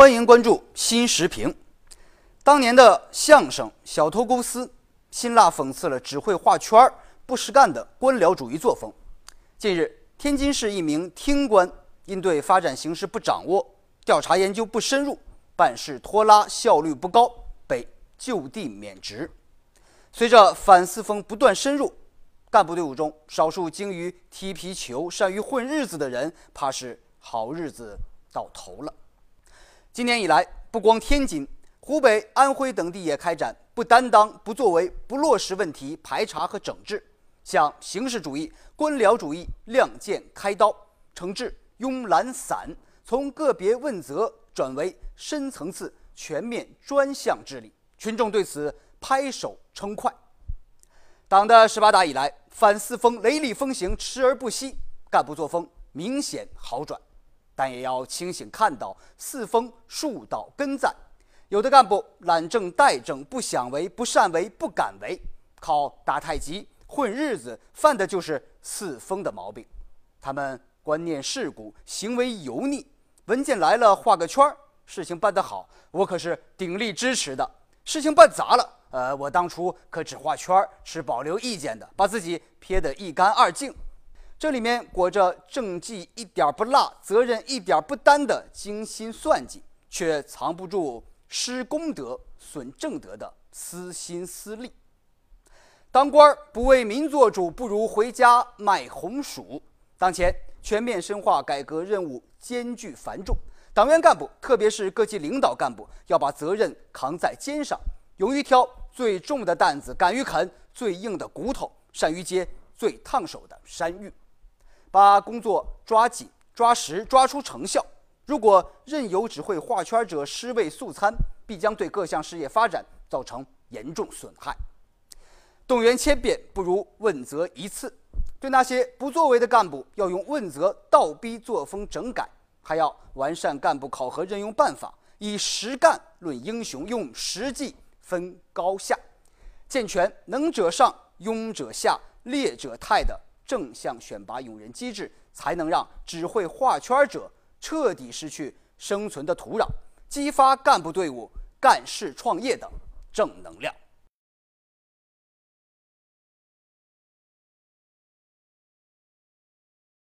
欢迎关注新时评。当年的相声《小偷公司》，辛辣讽刺了只会画圈儿、不实干的官僚主义作风。近日，天津市一名厅官因对发展形势不掌握、调查研究不深入、办事拖拉、效率不高，被就地免职。随着反四风不断深入，干部队伍中少数精于踢皮球、善于混日子的人，怕是好日子到头了。今年以来，不光天津、湖北、安徽等地也开展不担当、不作为、不落实问题排查和整治，向形式主义、官僚主义亮剑开刀，惩治慵懒散，从个别问责转为深层次、全面专项治理。群众对此拍手称快。党的十八大以来，反四风雷厉风行，持而不息，干部作风明显好转。但也要清醒看到，四风树倒根在。有的干部懒政怠政，不想为、不善为、不敢为，靠打太极、混日子，犯的就是四风的毛病。他们观念世故，行为油腻，文件来了画个圈儿，事情办得好，我可是鼎力支持的；事情办砸了，呃，我当初可只画圈儿，持保留意见的，把自己撇得一干二净。这里面裹着政绩一点不落、责任一点不担的精心算计，却藏不住失公德、损正德的私心私利。当官不为民做主，不如回家卖红薯。当前全面深化改革任务艰巨繁重，党员干部，特别是各级领导干部，要把责任扛在肩上，勇于挑最重的担子，敢于啃最硬的骨头，善于接最烫手的山芋。把工作抓紧、抓实、抓出成效。如果任由只会画圈者尸位素餐，必将对各项事业发展造成严重损害。动员千遍，不如问责一次。对那些不作为的干部，要用问责倒逼作风整改，还要完善干部考核任用办法，以实干论英雄，用实际分高下，健全能者上、庸者下、劣者汰的。正向选拔用人机制，才能让只会画圈者彻底失去生存的土壤，激发干部队伍干事创业的正能量。